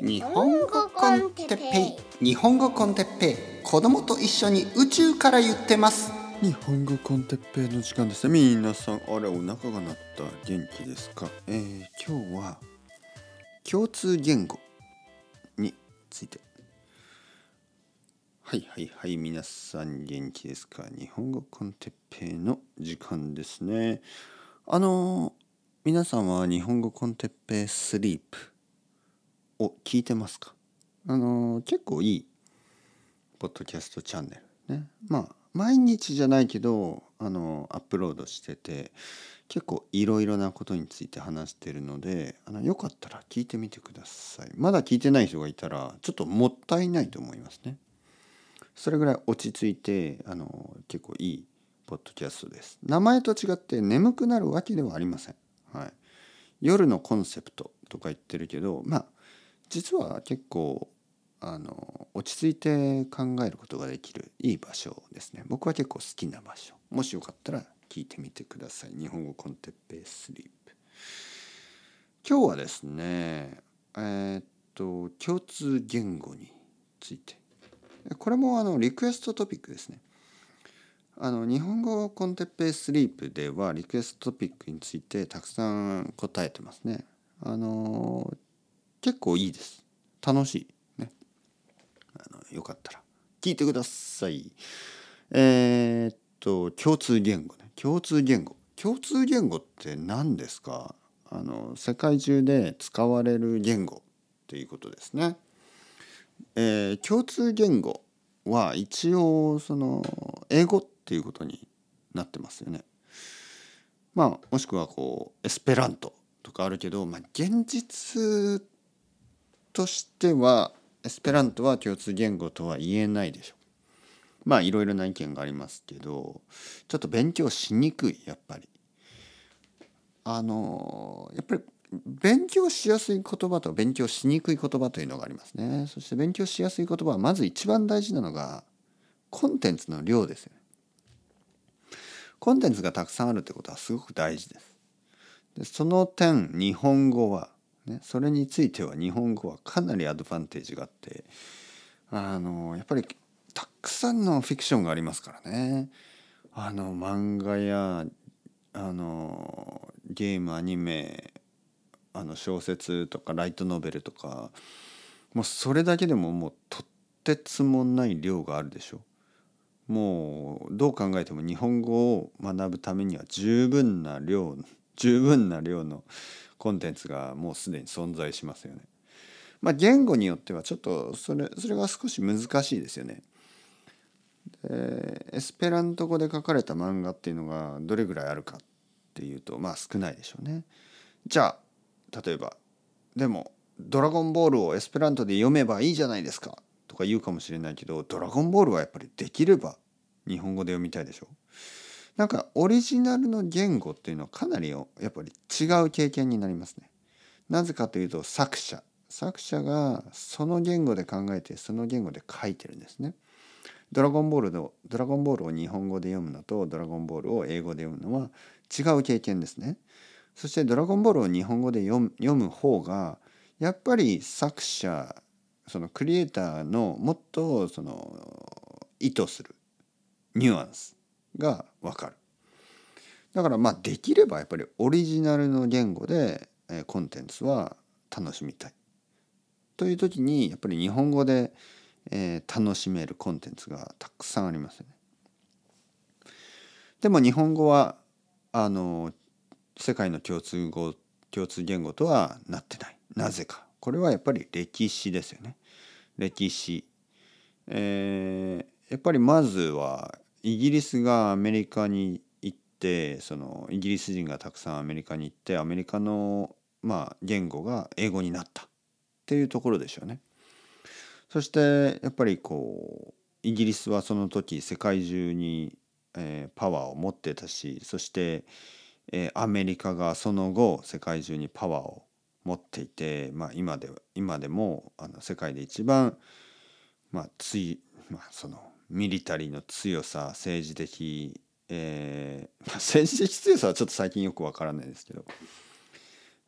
日本語コンテッペイ。日本語コンテッペイ。子供と一緒に宇宙から言ってます。日本語コンテッペイの時間ですね。皆さんあれお腹が鳴った。元気ですか？えー、今日は共通言語について。はいはいはい皆さん元気ですか？日本語コンテッペイの時間ですね。あの皆さんは日本語コンテッペイスリープを聞いてますか？あの結構いいポッドキャストチャンネルね。まあ毎日じゃないけどあのアップロードしてて結構いろいろなことについて話してるのであのよかったら聞いてみてください。まだ聞いてない人がいたらちょっともったいないと思いますね。それぐらい落ち着いてあの結構いいポッドキャストです。名前と違って眠くなるわけではありません。はい。夜のコンセプトとか言ってるけどまあ実は結構あの落ち着いて考えることができるいい場所ですね。僕は結構好きな場所。もしよかったら聞いてみてください。日本語コンテッペイスリープ。今日はですねえー、っと共通言語について。これもあのリクエストトピックですね。あの日本語コンテッペイスリープではリクエストトピックについてたくさん答えてますね。あの結構いいです。楽しい。ね。あのよかったら。聞いてください。えー、っと共通言語ね。共通言語。共通言語って何ですか？あの世界中で使われる言語っていうことですね、えー、共通言語は一応その英語っていうことになってますよね。まあもしくはこうエスペラントとかあるけど、まあ、現実としてはエスペラントは共通言語とは言えないでしょう。まあいろいろな意見がありますけどちょっと勉強しにくいやっぱり。あのやっぱり勉強しやすい言葉と勉強しにくい言葉というのがありますね。そして勉強しやすい言葉はまず一番大事なのがコンテンツの量ですよね。コンテンツがたくさんあるってことはすごく大事です。でその点日本語はね、それについては日本語はかなりアドバンテージがあってあのやっぱりたくさんのフィクションがありますからね。あの漫画やあのゲームアニメあの小説とかライトノベルとかもうそれだけでももうとってつもない量があるでしょ。もうどう考えても日本語を学ぶためには十分な量十分な量のコンテンツがもうすでに存在しますよね。まあ、言語によってはちょっとそれそれが少し難しいですよね。でエスペラント語で書かれた漫画っていうのがどれぐらいあるかっていうとまあ少ないでしょうね。じゃあ例えばでも「ドラゴンボール」をエスペラントで読めばいいじゃないですかとか言うかもしれないけど「ドラゴンボール」はやっぱりできれば日本語で読みたいでしょ。なんかオリジナルの言語っていうのはかなりやっぱり違う経験になりますね。なぜかというと作者作者がその言語で考えてその言語で書いてるんですね。ドラゴンボールのドラゴンボールを日本語で読むのとドラゴンボールを英語で読むのは違う経験ですね。そしてドラゴンボールを日本語で読む読む方がやっぱり作者そのクリエイターのもっとその意図するニュアンスがわかる。だからまあできればやっぱりオリジナルの言語でコンテンツは楽しみたい。という時にやっぱり日本語で、楽しめるコンテンツがたくさんありますよね。でも日本語はあの世界の共通語共通言語とはなってない。なぜか。これはやっぱり歴史ですよね。歴史。えー、やっぱりまずはイギリスがアメリカに行ってそのイギリス人がたくさんアメリカに行ってアメリカのまあ言語が英語になったっていうところでしょうね。そしてやっぱりこうイギリスはその時世界中に、えー、パワーを持ってたしそして、えー、アメリカがその後世界中にパワーを持っていて、まあ、今で今でもあの世界で一番、まあついまあ、そのミリタリーの強さ政治的、えー、政治的強さはちょっと最近よくわからないですけど、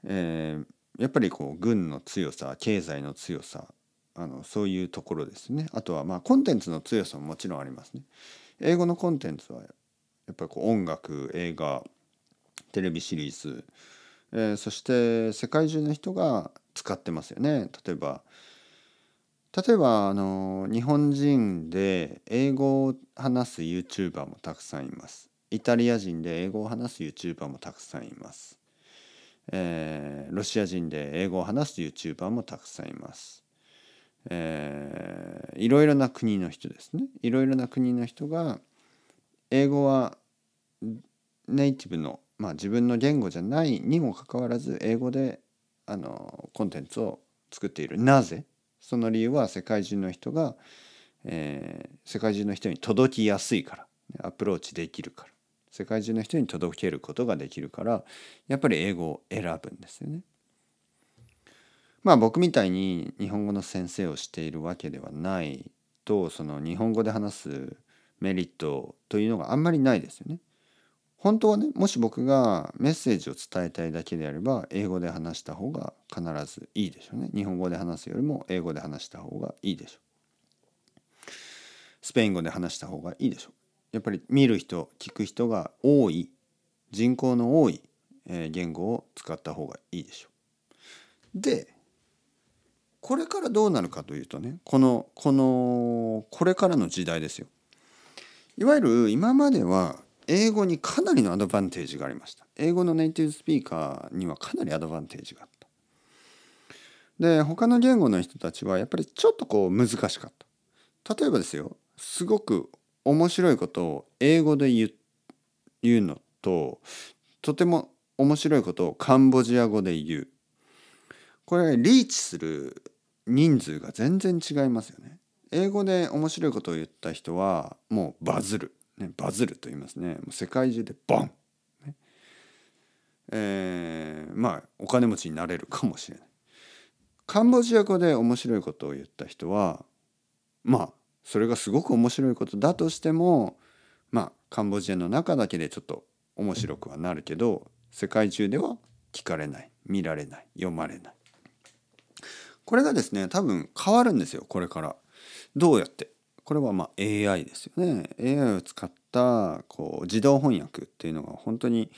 えー、やっぱりこう軍の強さ経済の強さあのそういうところですね。あとはまあコンテンツの強さももちろんありますね。英語のコンテンツはやっぱりこう音楽映画テレビシリーズ、えー、そして世界中の人が使ってますよね。例えば例えばあの日本人で英語を話す YouTuber もたくさんいます。イタリア人で英語を話す YouTuber もたくさんいます、えー、ロシア人で英語を話す YouTuber もたくさんいます。えー、いろいろな国の人ですね。いろいろな国の人が英語はネイティブの、まあ、自分の言語じゃないにもかかわらず英語であのコンテンツを作っている。なぜ？その理由は世界中の人が、えー、世界中の人に届きやすいからアプローチできるから世界中の人に届けることができるからやっぱり英語を選ぶんですよね。まあ僕みたいに日本語の先生をしているわけではないとその日本語で話すメリットというのがあんまりないですよね。本当はねもし僕がメッセージを伝えたいだけであれば英語で話した方が必ずいいでしょうね。日本語で話すよりも英語で話した方がいいでしょう。スペイン語で話した方がいいでしょう。やっぱり見る人聞く人が多い人口の多い言語を使った方がいいでしょう。でこれからどうなるかというとねこのこのこれからの時代ですよ。いわゆる今までは英語にかなりのアドバンテージがありました。英語のネイティブスピーカーにはかなりアドバンテージがあった。で他の言語の人たちはやっぱりちょっとこう難しかった。例えばですよすごく面白いことを英語で言う言うのととても面白いことをカンボジア語で言うこれリーチする人数が全然違いますよね。英語で面白いことを言った人はもうバズる、ね、バズると言いますね。もう世界中でボン、ね。えー、まあお金持ちになれるかもしれない。カンボジア語で面白いことを言った人はまあそれがすごく面白いことだとしてもまあカンボジアの中だけでちょっと面白くはなるけど世界中では聞かれない。見られない。読まれない。これがですね多分変わるんですよこれから。どうやって？これはま AI ですよね。AI を使ったこう自動翻訳っていうのが本当に、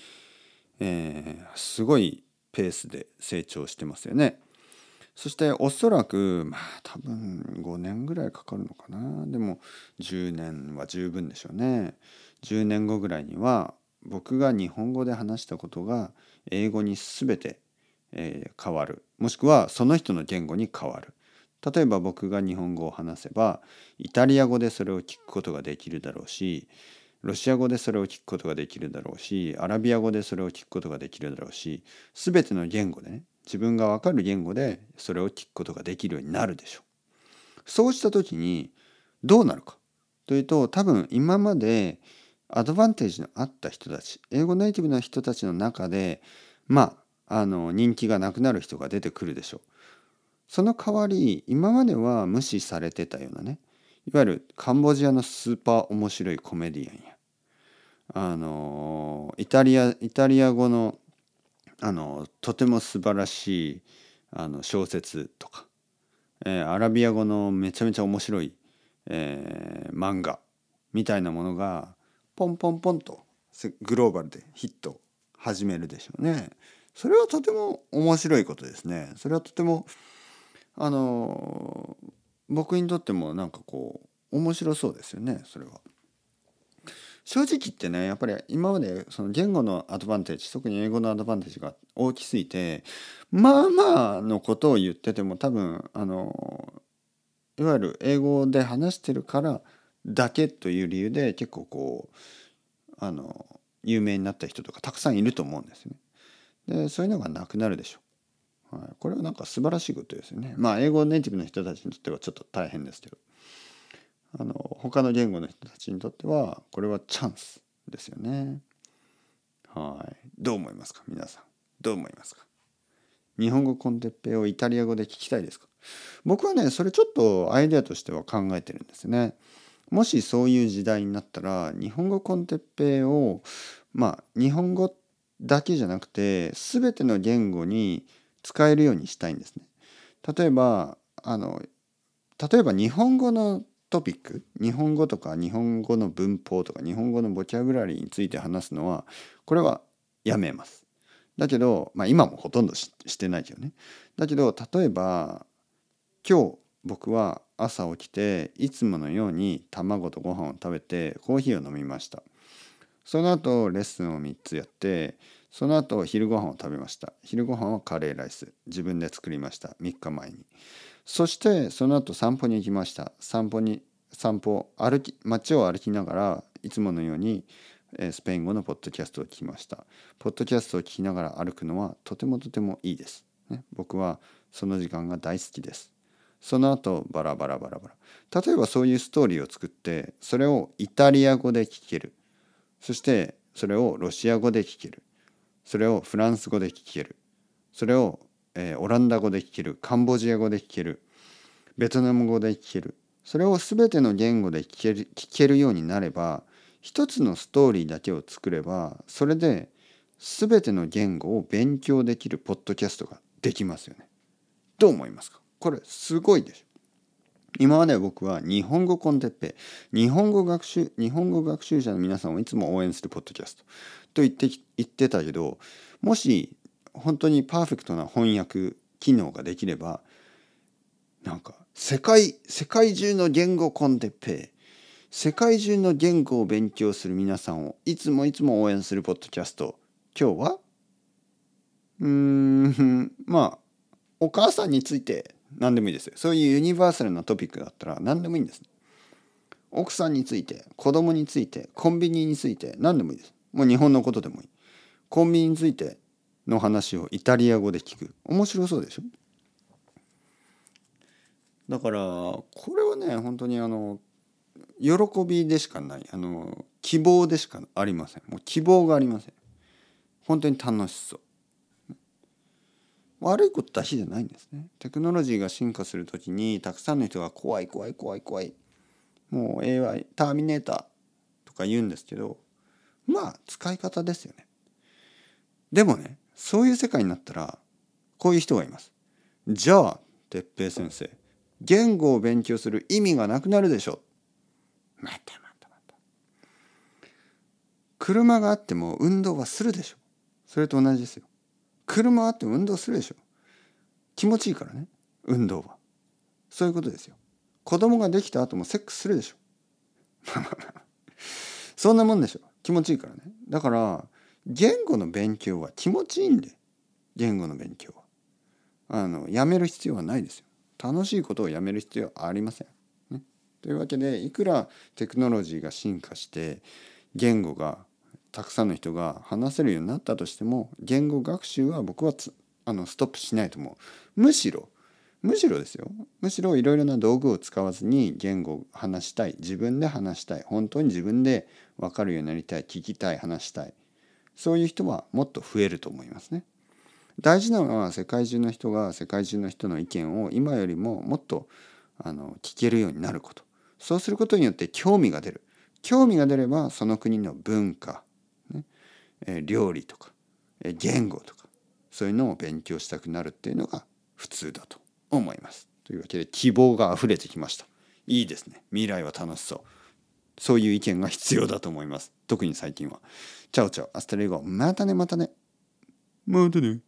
えー、すごいペースで成長してますよね。そしておそらくまあ多分5年ぐらいかかるのかなでも10年は十分でしょうね。10年後ぐらいには僕が日本語で話したことが英語に全てえー、変わるもしくはその人の言語に変わる例えば僕が日本語を話せばイタリア語でそれを聞くことができるだろうしロシア語でそれを聞くことができるだろうしアラビア語でそれを聞くことができるだろうし全ての言語でね自分が分かる言語でそれを聞くことができるようになるでしょう。そうした時にどうなるかというと多分今までアドバンテージのあった人たち英語ネイティブな人たちの中でまああの人気がなくなる人が出てくるでしょう。その代わり今までは無視されてたようなねいわゆるカンボジアのスーパー面白いコメディアンやあのイタリアイタリア語のあのとても素晴らしいあの小説とか、えー、アラビア語のめちゃめちゃ面白い、えー、漫画みたいなものがポンポンポンとグローバルでヒット始めるでしょうね。それはとても面白いことですね。それはとてもあの僕にとってもなんかこう面白そうですよねそれは。正直言ってねやっぱり今までその言語のアドバンテージ特に英語のアドバンテージが大きすぎてまあまあのことを言ってても多分あのいわゆる英語で話してるからだけという理由で結構こうあの有名になった人とかたくさんいると思うんですね。でそういうのがなくなるでしょう、はい、これはなんか素晴らしいことですよね。まあ英語ネイティブの人たちにとってはちょっと大変ですけど。あの他の言語の人たちにとってはこれはチャンスですよね。はい。どう思いますか？皆さん。どう思いますか？日本語コンテッペをイタリア語で聞きたいですか？僕はねそれちょっとアイデアとしては考えてるんですね。もしそういう時代になったら日本語コンテッペをまあ日本語だけじゃなくて全ての言語に使えるようにしたいんですね。例えばあの例えば日本語のトピック日本語とか日本語の文法とか日本語のボキャブラリーについて話すのはこれはやめます。だけど、まあ、今もほとんどしてないけどね。だけど例えば今日僕は朝起きていつものように卵とご飯を食べてコーヒーを飲みました。その後レッスンを3つやってその後昼ご飯を食べました。昼ご飯はカレーライス。自分で作りました。3日前に。そしてその後散歩に行きました。散歩に散歩歩き街を歩きながらいつものようにスペイン語のポッドキャストを聞きました。ポッドキャストを聞きながら歩くのはとてもとてもいいです、ね、僕はその時間が大好きです。その後バラバラバラバラ。例えばそういうストーリーを作ってそれをイタリア語で聞ける。そしてそれをロシア語で聞ける。それをフランス語で聞ける。それを、えー、オランダ語で聞ける。カンボジア語で聞ける。ベトナム語で聞ける。それを全ての言語で聞ける聞けるようになれば一つのストーリーだけを作ればそれで全ての言語を勉強できるポッドキャストができますよね。どう思いますか？これすごいでしょ。今まで僕は日本語コンテッペ日本語学習日本語学習者の皆さんをいつも応援するポッドキャストと言って言ってたけどもし本当にパーフェクトな翻訳機能ができればなんか世界世界中の言語コンテッペ世界中の言語を勉強する皆さんをいつもいつも応援するポッドキャスト今日は？うーんまあお母さんについて何でもいいです。そういうユニバーサルなトピックだったら何でもいいんです、奥さんについて子供についてコンビニについて何でもいいです。もう日本のことでもいい。コンビニについての話をイタリア語で聞く。面白そうでしょ？だからこれはね本当にあの喜びでしかない。あの希望でしかありません。もう希望がありません。本当に楽しそう。悪いことだけじゃないんですね。テクノロジーが進化する時にたくさんの人が怖い怖い怖い怖い。もう AI ターミネーターとか言うんですけどまあ使い方ですよね。でもねそういう世界になったらこういう人がいます。じゃあ哲平先生言語を勉強する意味がなくなるでしょ。またまたまた車があっても運動はするでしょ。それと同じですよ。車あって運動するでしょ。気持ちいいからね。運動は。そういうことですよ。子供ができた後もセックスするでしょ。そんなもんでしょ。気持ちいいからね。だから言語の勉強は気持ちいいんで。言語の勉強は。あのやめる必要はないですよ。楽しいことをやめる必要はありません、ね、というわけでいくらテクノロジーが進化して言語がたくさんの人が話せるようになったとしても言語学習は僕はあのストップしないと思う。むしろむしろですよ。むしろいろいろな道具を使わずに言語を話したい。自分で話したい。本当に自分で分かるようになりたい。聞きたい話したい。そういう人はもっと増えると思いますね。大事なのは世界中の人が世界中の人の意見を今よりももっとあの聞けるようになること。そうすることによって興味が出る。興味が出ればその国の文化料理とか、言語とかそういうのを勉強したくなるっていうのが普通だと思います。というわけで希望が溢れてきました。いいですね。未来は楽しそう。そういう意見が必要だと思います。特に最近は。 ciao ciao、hasta luego。またねまたね。またね。